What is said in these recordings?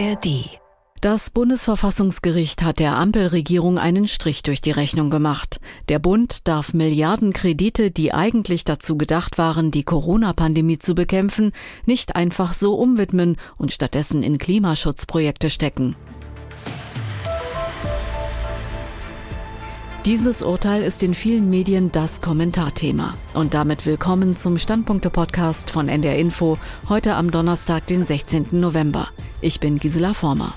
ARD das Bundesverfassungsgericht hat der Ampelregierung einen Strich durch die Rechnung gemacht. Der Bund darf Milliardenkredite, die eigentlich dazu gedacht waren, die Corona-Pandemie zu bekämpfen, nicht einfach so umwidmen und stattdessen in Klimaschutzprojekte stecken. Dieses Urteil ist in vielen Medien das Kommentarthema. Und damit willkommen zum Standpunkte-Podcast von NDR Info, heute am Donnerstag, den 16. November. Ich bin Gisela Former.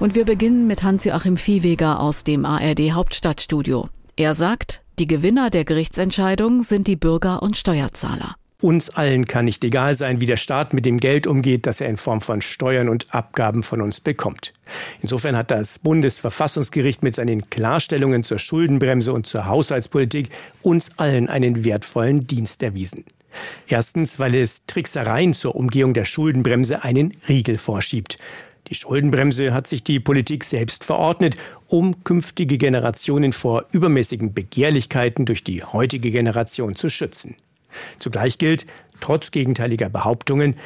Und wir beginnen mit Hans-Joachim Viehweger aus dem ARD Hauptstadtstudio. Er sagt, die Gewinner der Gerichtsentscheidung sind die Bürger und Steuerzahler. Uns allen kann nicht egal sein, wie der Staat mit dem Geld umgeht, das er in Form von Steuern und Abgaben von uns bekommt. Insofern hat das Bundesverfassungsgericht mit seinen Klarstellungen zur Schuldenbremse und zur Haushaltspolitik uns allen einen wertvollen Dienst erwiesen. Erstens, weil es Tricksereien zur Umgehung der Schuldenbremse einen Riegel vorschiebt. Die Schuldenbremse hat sich die Politik selbst verordnet, um künftige Generationen vor übermäßigen Begehrlichkeiten durch die heutige Generation zu schützen. Zugleich gilt, trotz gegenteiliger Behauptungen,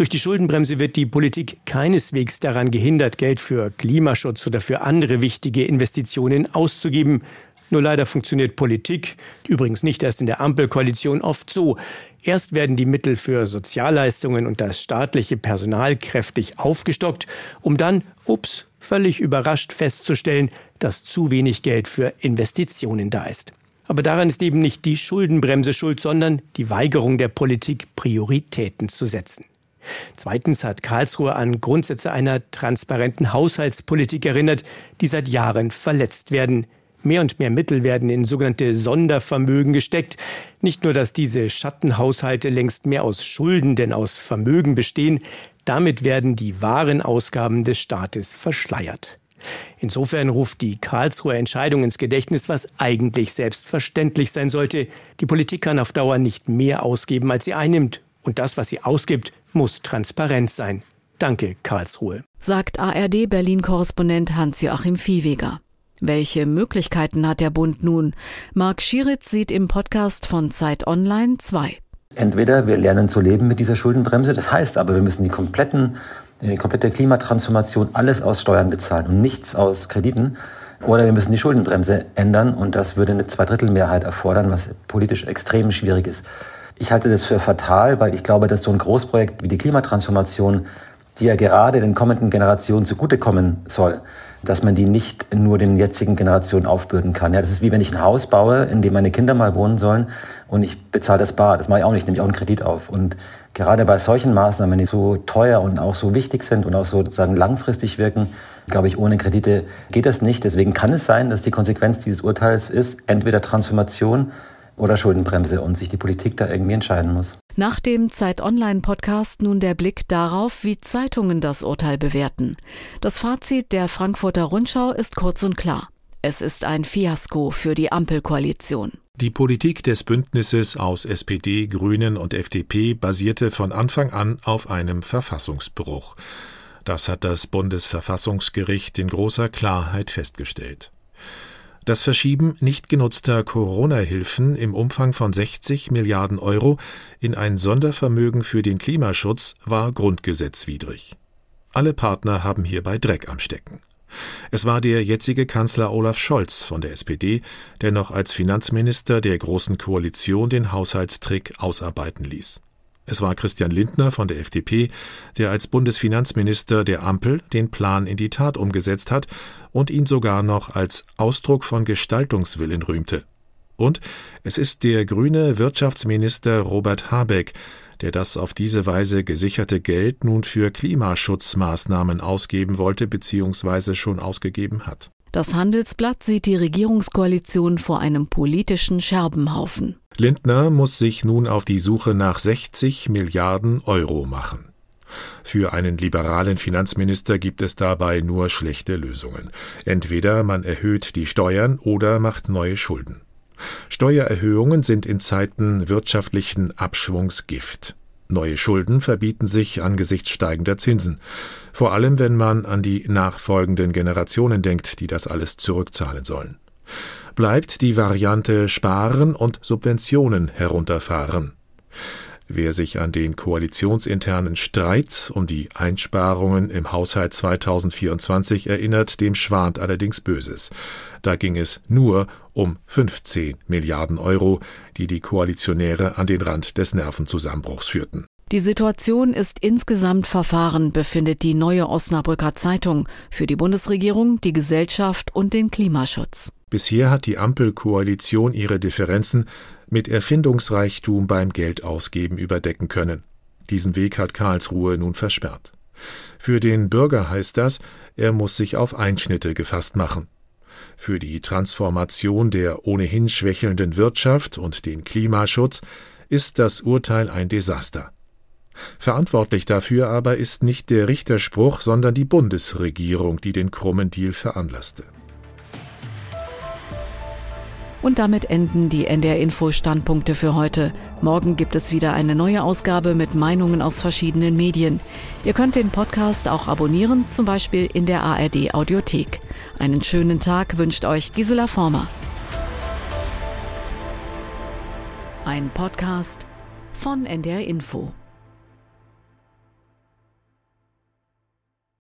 durch die Schuldenbremse wird die Politik keineswegs daran gehindert, Geld für Klimaschutz oder für andere wichtige Investitionen auszugeben. Nur leider funktioniert Politik, übrigens nicht erst in der Ampelkoalition, oft so. Erst werden die Mittel für Sozialleistungen und das staatliche Personal kräftig aufgestockt, um dann, ups, völlig überrascht festzustellen, dass zu wenig Geld für Investitionen da ist. Aber daran ist eben nicht die Schuldenbremse schuld, sondern die Weigerung der Politik, Prioritäten zu setzen. Zweitens hat Karlsruhe an Grundsätze einer transparenten Haushaltspolitik erinnert, die seit Jahren verletzt werden. Mehr und mehr Mittel werden in sogenannte Sondervermögen gesteckt. Nicht nur, dass diese Schattenhaushalte längst mehr aus Schulden denn aus Vermögen bestehen, damit werden die wahren Ausgaben des Staates verschleiert. Insofern ruft die Karlsruher Entscheidung ins Gedächtnis, was eigentlich selbstverständlich sein sollte. Die Politik kann auf Dauer nicht mehr ausgeben, als sie einnimmt. Und das, was sie ausgibt, muss transparent sein. Danke, Karlsruhe. Sagt ARD Berlin-Korrespondent Hans-Joachim Viehweger. Welche Möglichkeiten hat der Bund nun? Marc Schieritz sieht im Podcast von Zeit Online zwei. Entweder wir lernen zu leben mit dieser Schuldenbremse, das heißt aber, wir müssen die kompletten die komplette Klimatransformation alles aus Steuern bezahlen und nichts aus Krediten. Oder wir müssen die Schuldenbremse ändern und das würde eine Zweidrittelmehrheit erfordern, was politisch extrem schwierig ist. Ich halte das für fatal, weil ich glaube, dass so ein Großprojekt wie die Klimatransformation, die ja gerade den kommenden Generationen zugutekommen soll, dass man die nicht nur den jetzigen Generationen aufbürden kann. Ja, das ist wie wenn ich ein Haus baue, in dem meine Kinder mal wohnen sollen und ich bezahle das bar. Das mache ich auch nicht, nehme ich auch einen Kredit auf. Und gerade bei solchen Maßnahmen, die so teuer und auch so wichtig sind und auch so sozusagen langfristig wirken, glaube ich, ohne Kredite geht das nicht. Deswegen kann es sein, dass die Konsequenz dieses Urteils ist, entweder Transformation oder Schuldenbremse und sich die Politik da irgendwie entscheiden muss. Nach dem Zeit Online Podcast nun der Blick darauf, wie Zeitungen das Urteil bewerten. Das Fazit der Frankfurter Rundschau ist kurz und klar. Es ist ein Fiasko für die Ampelkoalition. Die Politik des Bündnisses aus SPD, Grünen und FDP basierte von Anfang an auf einem Verfassungsbruch. Das hat das Bundesverfassungsgericht in großer Klarheit festgestellt. Das Verschieben nicht genutzter Corona-Hilfen im Umfang von 60 Milliarden Euro in ein Sondervermögen für den Klimaschutz war grundgesetzwidrig. Alle Partner haben hierbei Dreck am Stecken. Es war der jetzige Kanzler Olaf Scholz von der SPD, der noch als Finanzminister der Großen Koalition den Haushaltstrick ausarbeiten ließ. Es war Christian Lindner von der FDP, der als Bundesfinanzminister der Ampel den Plan in die Tat umgesetzt hat und ihn sogar noch als Ausdruck von Gestaltungswillen rühmte. Und es ist der grüne Wirtschaftsminister Robert Habeck, der das auf diese Weise gesicherte Geld nun für Klimaschutzmaßnahmen ausgeben wollte bzw. schon ausgegeben hat. Das Handelsblatt sieht die Regierungskoalition vor einem politischen Scherbenhaufen. Lindner muss sich nun auf die Suche nach 60 Milliarden Euro machen. Für einen liberalen Finanzminister gibt es dabei nur schlechte Lösungen. Entweder man erhöht die Steuern oder macht neue Schulden. Steuererhöhungen sind in Zeiten wirtschaftlichen Abschwungs Gift. Neue Schulden verbieten sich angesichts steigender Zinsen, vor allem wenn man an die nachfolgenden Generationen denkt, die das alles zurückzahlen sollen. Bleibt die Variante Sparen und Subventionen herunterfahren. Wer sich an den koalitionsinternen Streit um die Einsparungen im Haushalt 2024 erinnert, dem schwant allerdings Böses. Da ging es nur um 15 Milliarden Euro, die die Koalitionäre an den Rand des Nervenzusammenbruchs führten. Die Situation ist insgesamt verfahren, befindet die neue Osnabrücker Zeitung für die Bundesregierung, die Gesellschaft und den Klimaschutz. Bisher hat die Ampelkoalition ihre Differenzen mit Erfindungsreichtum beim Geldausgeben überdecken können. Diesen Weg hat Karlsruhe nun versperrt. Für den Bürger heißt das, er muss sich auf Einschnitte gefasst machen. Für die Transformation der ohnehin schwächelnden Wirtschaft und den Klimaschutz ist das Urteil ein Desaster. Verantwortlich dafür aber ist nicht der Richterspruch, sondern die Bundesregierung, die den krummen Deal veranlasste. Und damit enden die NDR Info Standpunkte für heute. Morgen gibt es wieder eine neue Ausgabe mit Meinungen aus verschiedenen Medien. Ihr könnt den Podcast auch abonnieren, zum Beispiel in der ARD Audiothek. Einen schönen Tag wünscht euch Gisela Former. Ein Podcast von NDR Info.